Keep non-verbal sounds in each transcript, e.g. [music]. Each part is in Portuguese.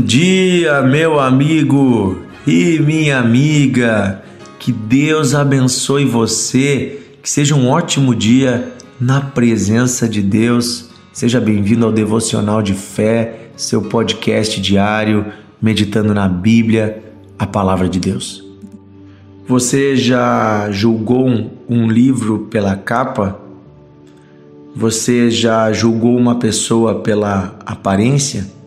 Bom dia, meu amigo e minha amiga. Que Deus abençoe você. Que seja um ótimo dia na presença de Deus. Seja bem-vindo ao Devocional de Fé, seu podcast diário, meditando na Bíblia, a palavra de Deus. Você já julgou um livro pela capa? Você já julgou uma pessoa pela aparência?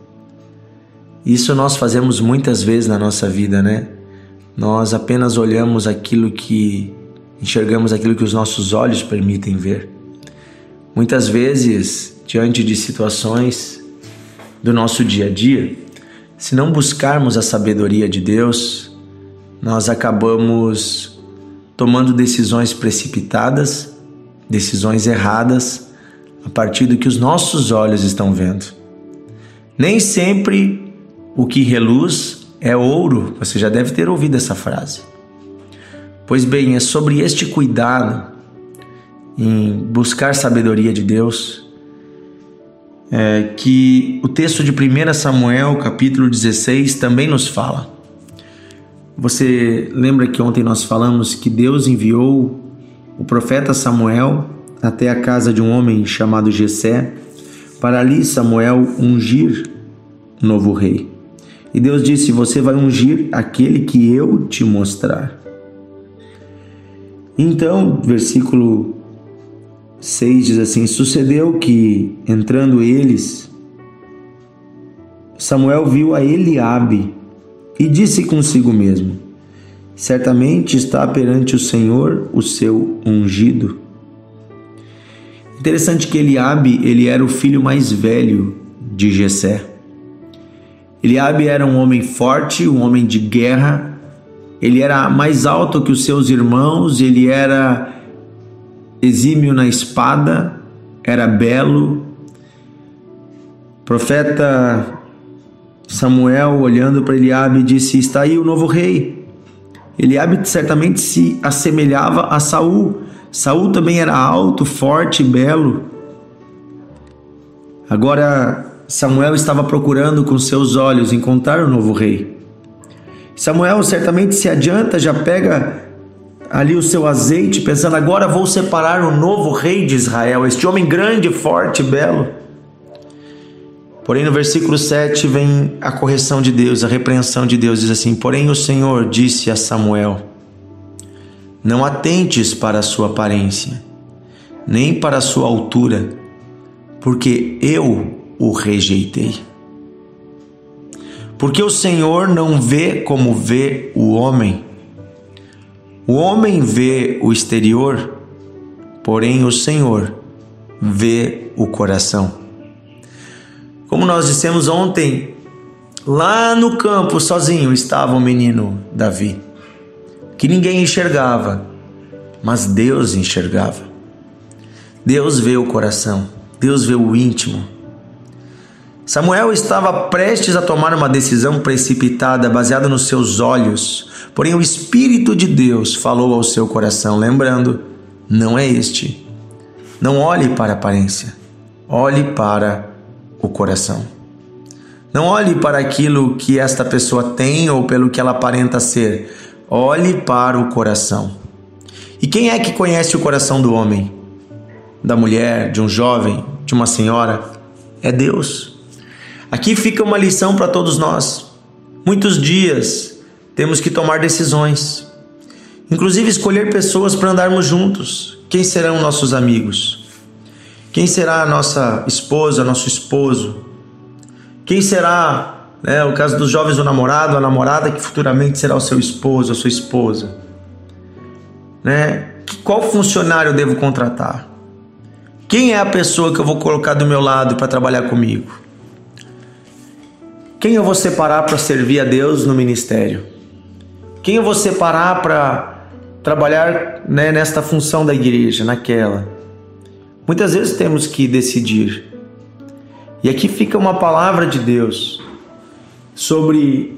Isso nós fazemos muitas vezes na nossa vida, né? Nós apenas olhamos aquilo que enxergamos aquilo que os nossos olhos permitem ver. Muitas vezes, diante de situações do nosso dia a dia, se não buscarmos a sabedoria de Deus, nós acabamos tomando decisões precipitadas, decisões erradas, a partir do que os nossos olhos estão vendo. Nem sempre o que reluz é ouro. Você já deve ter ouvido essa frase. Pois bem, é sobre este cuidado em buscar sabedoria de Deus é, que o texto de 1 Samuel, capítulo 16, também nos fala. Você lembra que ontem nós falamos que Deus enviou o profeta Samuel até a casa de um homem chamado Jessé para ali Samuel ungir o novo rei. E Deus disse: Você vai ungir aquele que eu te mostrar. Então, versículo 6 diz assim: Sucedeu que, entrando eles, Samuel viu a Eliabe e disse consigo mesmo: Certamente está perante o Senhor o seu ungido. Interessante que Eliabe, ele era o filho mais velho de Jessé. Eliabe era um homem forte, um homem de guerra. Ele era mais alto que os seus irmãos, ele era exímio na espada, era belo. O profeta Samuel, olhando para Eliabe, disse: Está aí o novo rei. Eliabe certamente se assemelhava a Saul. Saul também era alto, forte, belo. Agora Samuel estava procurando com seus olhos encontrar o novo rei. Samuel certamente se adianta, já pega ali o seu azeite, pensando: agora vou separar o novo rei de Israel, este homem grande, forte, belo. Porém, no versículo 7 vem a correção de Deus, a repreensão de Deus, diz assim: Porém, o Senhor disse a Samuel: Não atentes para a sua aparência, nem para a sua altura, porque eu o rejeitei. Porque o Senhor não vê como vê o homem. O homem vê o exterior, porém o Senhor vê o coração. Como nós dissemos ontem, lá no campo sozinho estava o menino Davi, que ninguém enxergava, mas Deus enxergava. Deus vê o coração, Deus vê o íntimo. Samuel estava prestes a tomar uma decisão precipitada baseada nos seus olhos, porém o Espírito de Deus falou ao seu coração, lembrando: não é este. Não olhe para a aparência, olhe para o coração. Não olhe para aquilo que esta pessoa tem ou pelo que ela aparenta ser, olhe para o coração. E quem é que conhece o coração do homem, da mulher, de um jovem, de uma senhora? É Deus. Aqui fica uma lição para todos nós. Muitos dias temos que tomar decisões, inclusive escolher pessoas para andarmos juntos. Quem serão nossos amigos? Quem será a nossa esposa, nosso esposo? Quem será, né, o caso dos jovens, o namorado, a namorada que futuramente será o seu esposo, a sua esposa? Né? Qual funcionário eu devo contratar? Quem é a pessoa que eu vou colocar do meu lado para trabalhar comigo? Quem eu vou separar para servir a Deus no ministério? Quem eu vou separar para trabalhar né, nesta função da igreja, naquela? Muitas vezes temos que decidir. E aqui fica uma palavra de Deus sobre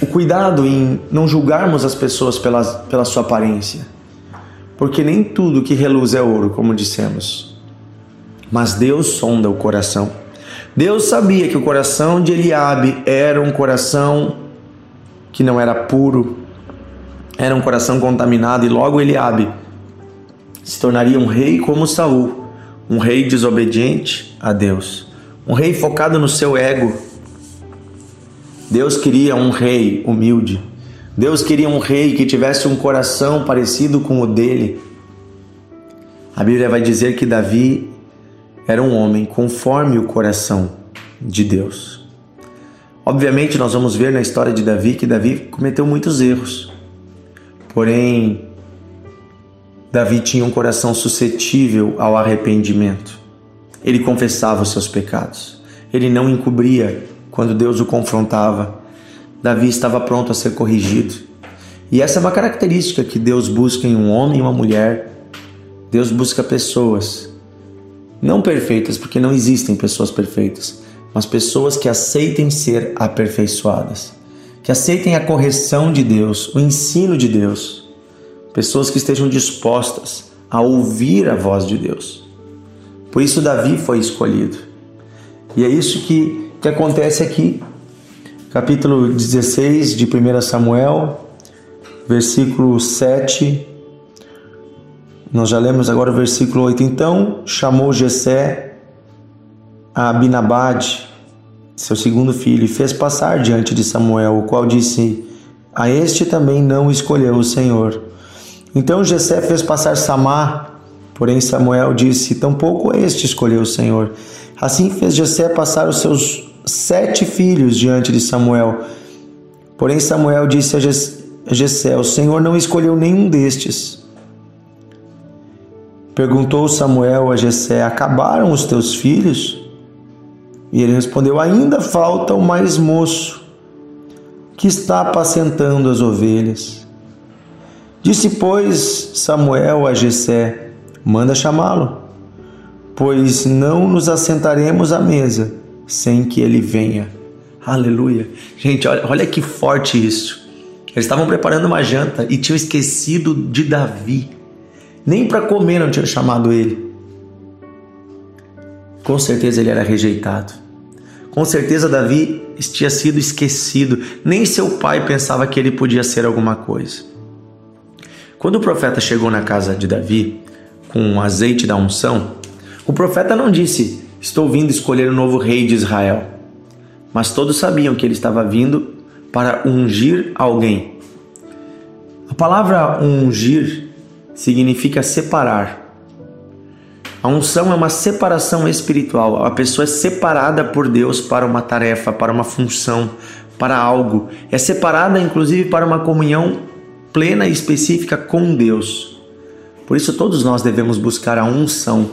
o cuidado em não julgarmos as pessoas pela, pela sua aparência. Porque nem tudo que reluz é ouro, como dissemos. Mas Deus sonda o coração. Deus sabia que o coração de Eliabe era um coração que não era puro, era um coração contaminado e logo Eliabe se tornaria um rei como Saul, um rei desobediente a Deus, um rei focado no seu ego. Deus queria um rei humilde. Deus queria um rei que tivesse um coração parecido com o dele. A Bíblia vai dizer que Davi era um homem conforme o coração de Deus. Obviamente, nós vamos ver na história de Davi que Davi cometeu muitos erros. Porém, Davi tinha um coração suscetível ao arrependimento. Ele confessava os seus pecados. Ele não encobria quando Deus o confrontava. Davi estava pronto a ser corrigido. E essa é uma característica que Deus busca em um homem e uma mulher. Deus busca pessoas não perfeitas, porque não existem pessoas perfeitas, mas pessoas que aceitem ser aperfeiçoadas, que aceitem a correção de Deus, o ensino de Deus, pessoas que estejam dispostas a ouvir a voz de Deus. Por isso, Davi foi escolhido. E é isso que, que acontece aqui. Capítulo 16 de 1 Samuel, versículo 7 nós já lemos agora o versículo 8. Então chamou Jessé a Abinabade, seu segundo filho, e fez passar diante de Samuel, o qual disse: A este também não escolheu o Senhor. Então Jessé fez passar Samar, porém Samuel disse: Tampouco este escolheu o Senhor. Assim fez Jessé passar os seus sete filhos diante de Samuel. Porém Samuel disse a Jessé: O Senhor não escolheu nenhum destes. Perguntou Samuel a Jessé: Acabaram os teus filhos? E ele respondeu: Ainda falta o mais moço, que está apacentando as ovelhas. Disse, pois, Samuel a Jessé: Manda chamá-lo, pois não nos assentaremos à mesa sem que ele venha. Aleluia. Gente, olha, olha que forte isso. Eles estavam preparando uma janta e tinham esquecido de Davi. Nem para comer não tinha chamado ele. Com certeza ele era rejeitado. Com certeza Davi tinha sido esquecido. Nem seu pai pensava que ele podia ser alguma coisa. Quando o profeta chegou na casa de Davi com o azeite da unção, o profeta não disse: Estou vindo escolher o novo rei de Israel. Mas todos sabiam que ele estava vindo para ungir alguém. A palavra ungir significa separar. A unção é uma separação espiritual. A pessoa é separada por Deus para uma tarefa, para uma função, para algo. É separada, inclusive, para uma comunhão plena e específica com Deus. Por isso, todos nós devemos buscar a unção.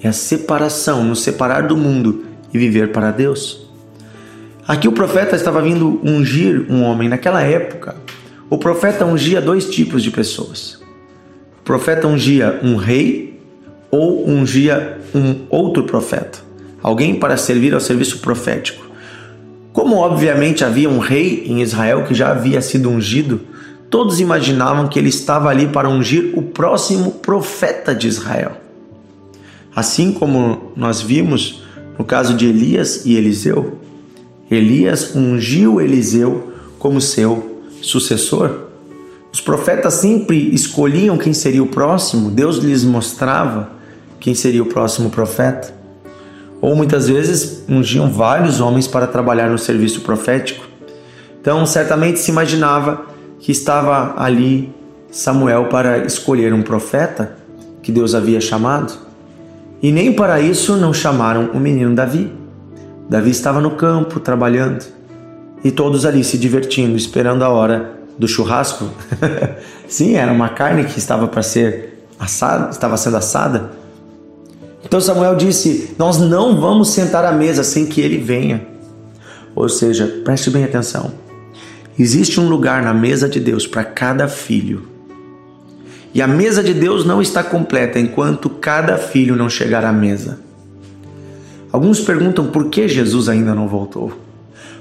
É a separação, nos separar do mundo e viver para Deus. Aqui o profeta estava vindo ungir um homem. Naquela época, o profeta ungia dois tipos de pessoas profeta ungia um rei ou ungia um outro profeta, alguém para servir ao serviço profético. Como obviamente havia um rei em Israel que já havia sido ungido, todos imaginavam que ele estava ali para ungir o próximo profeta de Israel. Assim como nós vimos no caso de Elias e Eliseu, Elias ungiu Eliseu como seu sucessor. Os profetas sempre escolhiam quem seria o próximo, Deus lhes mostrava quem seria o próximo profeta. Ou muitas vezes ungiam vários homens para trabalhar no serviço profético. Então, certamente se imaginava que estava ali Samuel para escolher um profeta que Deus havia chamado. E nem para isso não chamaram o menino Davi. Davi estava no campo trabalhando e todos ali se divertindo, esperando a hora do churrasco. [laughs] Sim, era uma carne que estava para ser assada, estava sendo assada. Então Samuel disse: Nós não vamos sentar à mesa sem que ele venha. Ou seja, preste bem atenção. Existe um lugar na mesa de Deus para cada filho. E a mesa de Deus não está completa enquanto cada filho não chegar à mesa. Alguns perguntam por que Jesus ainda não voltou.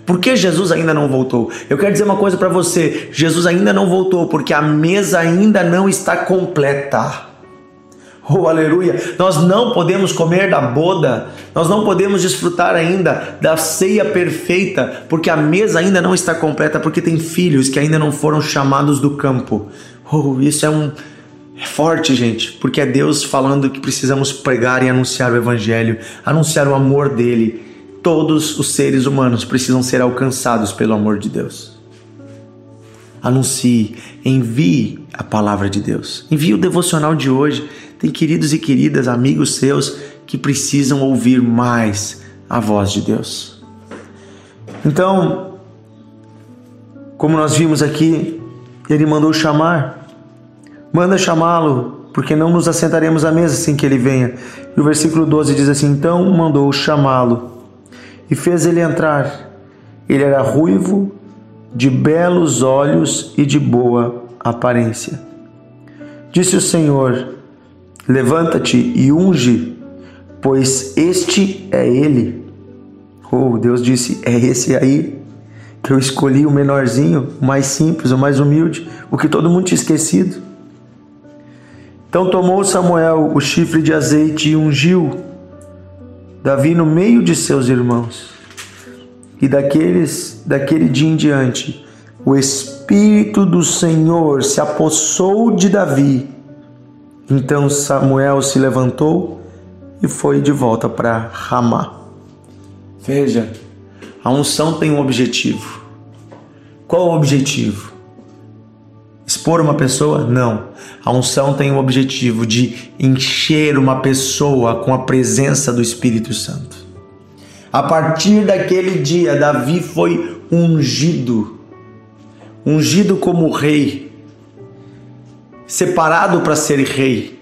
Por que Jesus ainda não voltou? Eu quero dizer uma coisa para você: Jesus ainda não voltou porque a mesa ainda não está completa. Oh, aleluia! Nós não podemos comer da boda, nós não podemos desfrutar ainda da ceia perfeita, porque a mesa ainda não está completa, porque tem filhos que ainda não foram chamados do campo. Oh, isso é um é forte, gente, porque é Deus falando que precisamos pregar e anunciar o evangelho, anunciar o amor dele. Todos os seres humanos precisam ser alcançados pelo amor de Deus. Anuncie, envie a palavra de Deus. Envie o devocional de hoje tem queridos e queridas, amigos seus, que precisam ouvir mais a voz de Deus. Então, como nós vimos aqui, ele mandou chamar. Manda chamá-lo, porque não nos assentaremos à mesa sem que ele venha. E o versículo 12 diz assim: Então mandou chamá-lo e fez ele entrar. Ele era ruivo, de belos olhos e de boa aparência. Disse o Senhor: Levanta-te e unge, pois este é ele. Oh, Deus disse: É esse aí que eu escolhi, o menorzinho, o mais simples, o mais humilde, o que todo mundo tinha esquecido. Então tomou Samuel o chifre de azeite e ungiu Davi no meio de seus irmãos. E daqueles, daquele dia em diante, o Espírito do Senhor se apossou de Davi então Samuel se levantou e foi de volta para Ramá. Veja, a unção tem um objetivo. Qual o objetivo? Expor uma pessoa? Não. A unção tem o objetivo de encher uma pessoa com a presença do Espírito Santo. A partir daquele dia, Davi foi ungido ungido como rei separado para ser rei.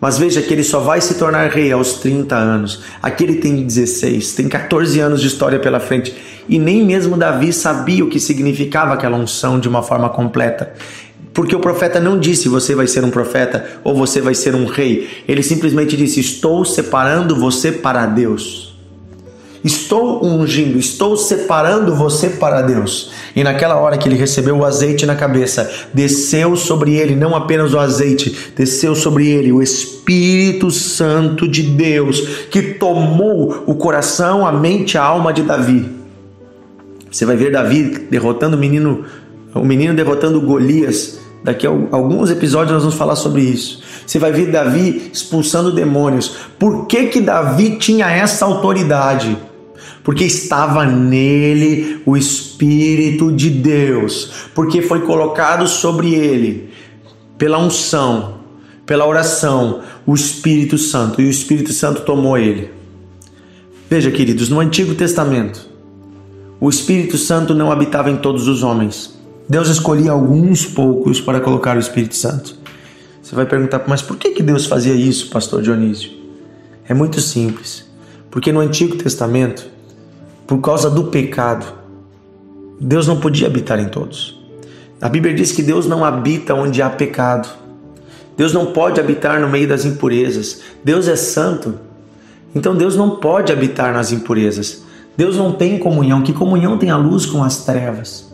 Mas veja que ele só vai se tornar rei aos 30 anos. Aqui ele tem 16, tem 14 anos de história pela frente. E nem mesmo Davi sabia o que significava aquela unção de uma forma completa. Porque o profeta não disse você vai ser um profeta ou você vai ser um rei. Ele simplesmente disse: Estou separando você para Deus. Estou ungindo, estou separando você para Deus. E naquela hora que ele recebeu o azeite na cabeça, desceu sobre ele não apenas o azeite, desceu sobre ele o Espírito Santo de Deus, que tomou o coração, a mente, a alma de Davi. Você vai ver Davi derrotando o menino, o menino derrotando Golias. Daqui a alguns episódios nós vamos falar sobre isso. Você vai ver Davi expulsando demônios. Por que que Davi tinha essa autoridade? porque estava nele o Espírito de Deus, porque foi colocado sobre ele, pela unção, pela oração, o Espírito Santo, e o Espírito Santo tomou ele. Veja, queridos, no Antigo Testamento, o Espírito Santo não habitava em todos os homens. Deus escolhia alguns poucos para colocar o Espírito Santo. Você vai perguntar, mas por que, que Deus fazia isso, pastor Dionísio? É muito simples. Porque no Antigo Testamento, por causa do pecado, Deus não podia habitar em todos. A Bíblia diz que Deus não habita onde há pecado. Deus não pode habitar no meio das impurezas. Deus é santo. Então Deus não pode habitar nas impurezas. Deus não tem comunhão. Que comunhão tem a luz com as trevas?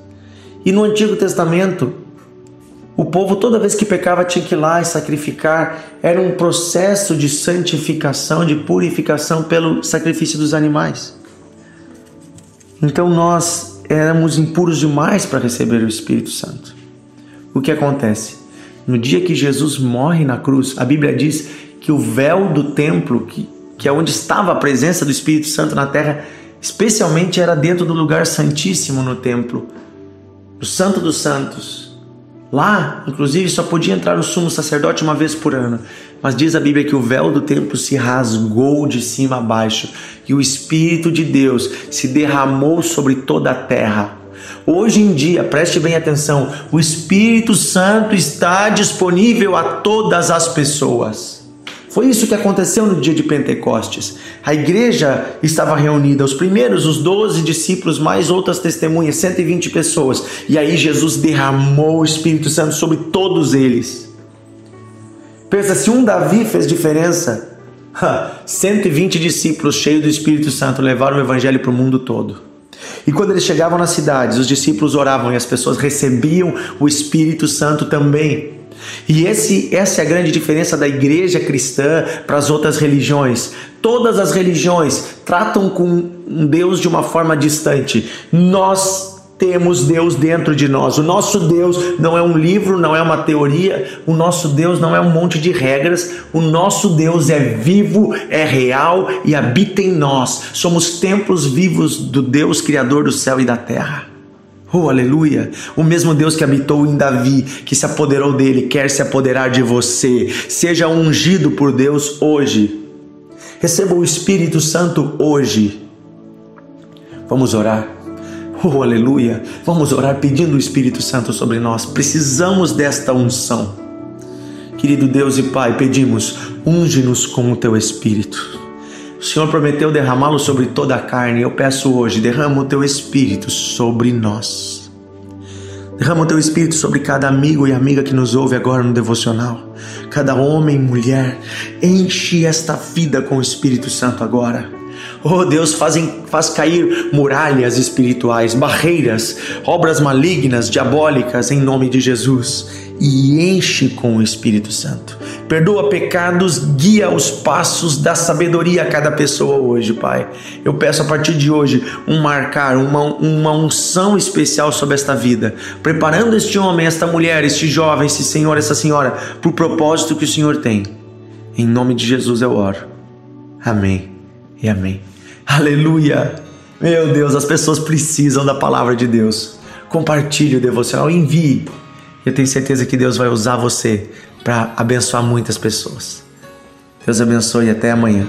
E no Antigo Testamento, o povo, toda vez que pecava, tinha que ir lá e sacrificar. Era um processo de santificação, de purificação pelo sacrifício dos animais. Então nós éramos impuros demais para receber o Espírito Santo. O que acontece? No dia que Jesus morre na cruz, a Bíblia diz que o véu do templo, que, que é onde estava a presença do Espírito Santo na terra, especialmente era dentro do lugar santíssimo no templo, o Santo dos Santos. Lá, inclusive, só podia entrar o sumo sacerdote uma vez por ano. Mas diz a Bíblia que o véu do templo se rasgou de cima a baixo e o Espírito de Deus se derramou sobre toda a terra. Hoje em dia, preste bem atenção, o Espírito Santo está disponível a todas as pessoas. Foi isso que aconteceu no dia de Pentecostes. A igreja estava reunida, os primeiros, os doze discípulos, mais outras testemunhas, 120 pessoas. E aí Jesus derramou o Espírito Santo sobre todos eles. Pensa, se um Davi fez diferença, [laughs] 120 discípulos cheios do Espírito Santo levaram o evangelho para o mundo todo. E quando eles chegavam nas cidades, os discípulos oravam e as pessoas recebiam o Espírito Santo também. E esse, essa é a grande diferença da igreja cristã para as outras religiões. Todas as religiões tratam com Deus de uma forma distante. Nós temos Deus dentro de nós. O nosso Deus não é um livro, não é uma teoria, o nosso Deus não é um monte de regras. O nosso Deus é vivo, é real e habita em nós. Somos templos vivos do Deus Criador do céu e da terra. Oh, aleluia! O mesmo Deus que habitou em Davi, que se apoderou dele, quer se apoderar de você. Seja ungido por Deus hoje. Receba o Espírito Santo hoje. Vamos orar. Oh, aleluia! Vamos orar pedindo o Espírito Santo sobre nós. Precisamos desta unção. Querido Deus e Pai, pedimos, unge-nos com o teu Espírito. O Senhor prometeu derramá-lo sobre toda a carne. Eu peço hoje, derrama o teu espírito sobre nós. Derrama o teu espírito sobre cada amigo e amiga que nos ouve agora no devocional. Cada homem e mulher. Enche esta vida com o Espírito Santo agora. Oh Deus, fazem, faz cair muralhas espirituais, barreiras, obras malignas, diabólicas, em nome de Jesus. E enche com o Espírito Santo perdoa pecados, guia os passos da sabedoria a cada pessoa hoje, Pai. Eu peço a partir de hoje um marcar, uma, uma unção especial sobre esta vida, preparando este homem, esta mulher, este jovem, esse senhor, essa senhora, para o propósito que o Senhor tem. Em nome de Jesus eu oro. Amém e amém. Aleluia! Meu Deus, as pessoas precisam da palavra de Deus. Compartilhe o devocional, envie. Eu tenho certeza que Deus vai usar você para abençoar muitas pessoas. Deus abençoe e até amanhã.